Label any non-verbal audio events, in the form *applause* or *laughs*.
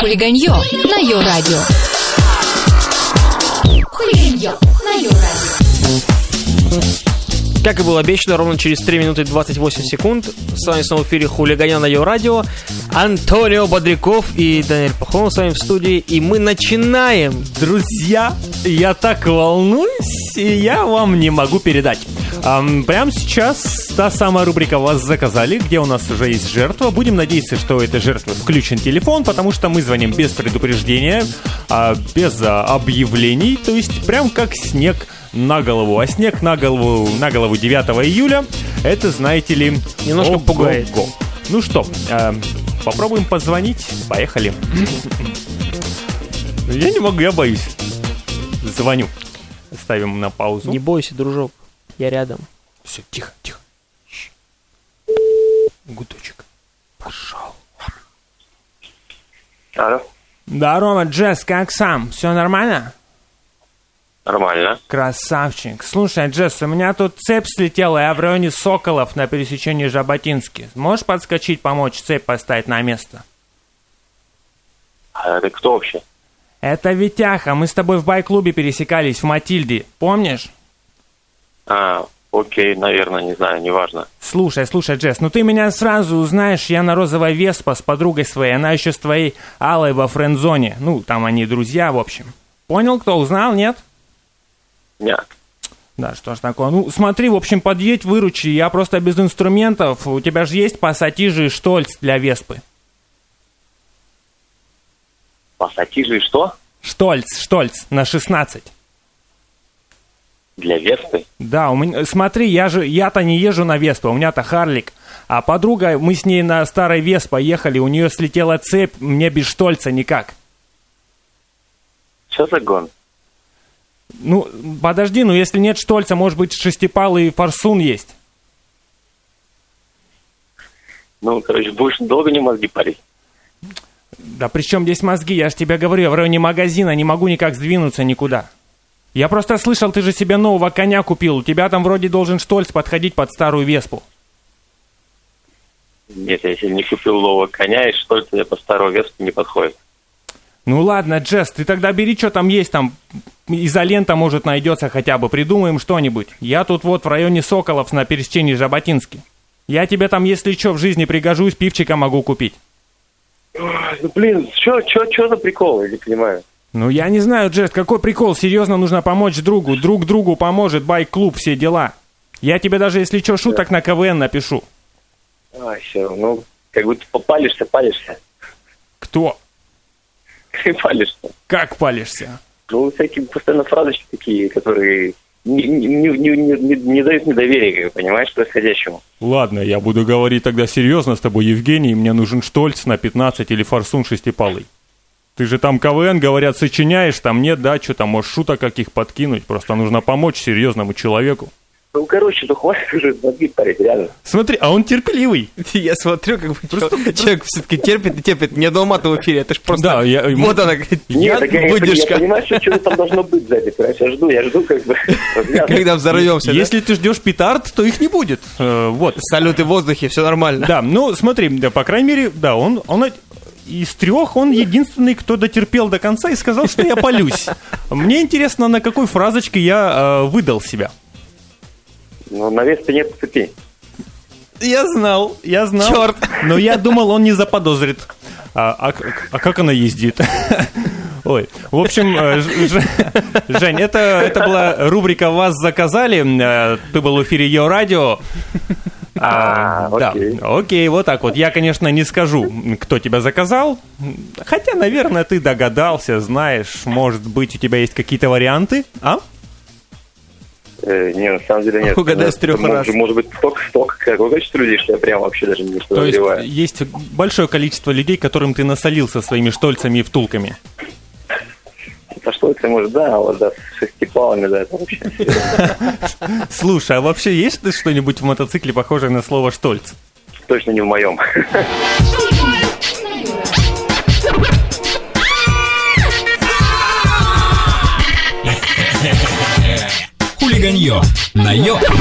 Хулиганье на Йо-Радио. Хулиганье на Йо-Радио. Как и было обещано, ровно через 3 минуты 28 секунд с вами снова в эфире Хулиганя на ее радио. Антонио Бодряков и Даниэль Пахомов с вами в студии. И мы начинаем. Друзья, я так волнуюсь, и я вам не могу передать. Ам, прямо сейчас та самая рубрика «Вас заказали», где у нас уже есть жертва. Будем надеяться, что у этой жертвы включен телефон, потому что мы звоним без предупреждения, а, без а, объявлений, то есть прям как снег на голову. А снег на голову, на голову 9 июля, это, знаете ли... Немножко ого-го. пугает. Ну что, а, попробуем позвонить. Поехали. Я не могу, я боюсь. Звоню. Ставим на паузу. Не бойся, дружок. Я рядом. Все, тихо, тихо. Щ. Гудочек. Пошел. Алло, Здорово, Джесс, как сам? Все нормально? нормально. Красавчик. Слушай, Джесс, у меня тут цепь слетела, я в районе Соколов на пересечении Жаботински. Можешь подскочить, помочь цепь поставить на место? А это кто вообще? Это Витяха, мы с тобой в байк-клубе пересекались в Матильде, помнишь? А, окей, наверное, не знаю, неважно. Слушай, слушай, Джесс, ну ты меня сразу узнаешь, я на розовой Веспа с подругой своей, она еще с твоей Аллой во френдзоне. Ну, там они друзья, в общем. Понял, кто узнал, нет? Нет. Да, что ж такое. Ну, смотри, в общем, подъедь, выручи. Я просто без инструментов. У тебя же есть пассатижи и штольц для Веспы. Пассатижи и что? Штольц, штольц на 16. Для Веспы? Да, у меня, смотри, я же, я-то не езжу на Веспу, у меня-то Харлик. А подруга, мы с ней на старой Веспа ехали, у нее слетела цепь, мне без штольца никак. Что за гон? Ну, подожди, ну если нет штольца, может быть, шестипалый форсун есть. Ну, короче, будешь долго не мозги парить. Да при чем здесь мозги? Я же тебе говорю, я в районе магазина не могу никак сдвинуться никуда. Я просто слышал, ты же себе нового коня купил. У тебя там вроде должен штольц подходить под старую веспу. Нет, я себе не купил нового коня, и что тебе по старому Веспу не подходит. Ну ладно, Джесс, ты тогда бери, что там есть, там изолента, может, найдется хотя бы, придумаем что-нибудь. Я тут вот в районе Соколов на пересечении Жаботински. Я тебе там, если что, в жизни пригожусь, пивчика могу купить. Ну, блин, что чё, чё за прикол, я не понимаю. Ну, я не знаю, Джесс, какой прикол, серьезно нужно помочь другу, друг другу поможет, байк-клуб, все дела. Я тебе даже, если что, шуток на КВН напишу. А, все, ну, как будто попалишься, палишься. Кто? Ты *laughs* палишься. Как палишься? Ну, всякие постоянно фразочки такие, которые не, не, не, не, не- дают недоверия, понимаешь, происходящему. Ладно, я буду говорить тогда серьезно с тобой, Евгений, мне нужен штольц на 15 или форсун шестипалый. Ты же там КВН, говорят, сочиняешь, там нет, да, что там, можешь шуток каких подкинуть, просто нужно помочь серьезному человеку. Ну, короче, ну хватит уже мозги парить, реально. Смотри, а он терпеливый. *laughs* Я смотрю, как бы чё- *laughs* человек все-таки терпит и терпит. Мне дома в эфире, это ж просто... Да, я- Вот она, говорит, Нет, так я, я, я понимаю, что что-то там должно быть сзади, понимаешь, я жду, я жду как бы. *laughs* Когда взорвемся, да? Если ты ждешь петард, то их не будет. Э, вот. Салюты в воздухе, все нормально. Да, ну смотри, да, по крайней мере, да, он, он из трех он единственный, кто дотерпел до конца и сказал, что я полюсь. Мне интересно, на какой фразочке я э, выдал себя. Ну, на Веспе нет цепи. Я знал, я знал. Чёрт. Но я думал, он не заподозрит. А, а а как она ездит? Ой, в общем, э, Ж- Ж- Жень, это, это была рубрика «Вас заказали». Э, Ты был в эфире Йо Радио. А, А, да, окей. окей, вот так вот. Я, конечно, не скажу, кто тебя заказал. Хотя, наверное, ты догадался, знаешь, может быть, у тебя есть какие-то варианты, а? Э, не, на самом деле нет. Угадай с трёх может, раз. Может быть, столько, столько какое количество людей, что я прям вообще даже не То есть подозреваю. есть большое количество людей, которым ты насолил со своими штольцами и втулками. Это может, да, а вот да, с шестипалами, да, это вообще. *laughs* Слушай, а вообще есть ты что-нибудь в мотоцикле похожее на слово «штольц»? Точно не в моем. Хулиганье на Йо-Радио.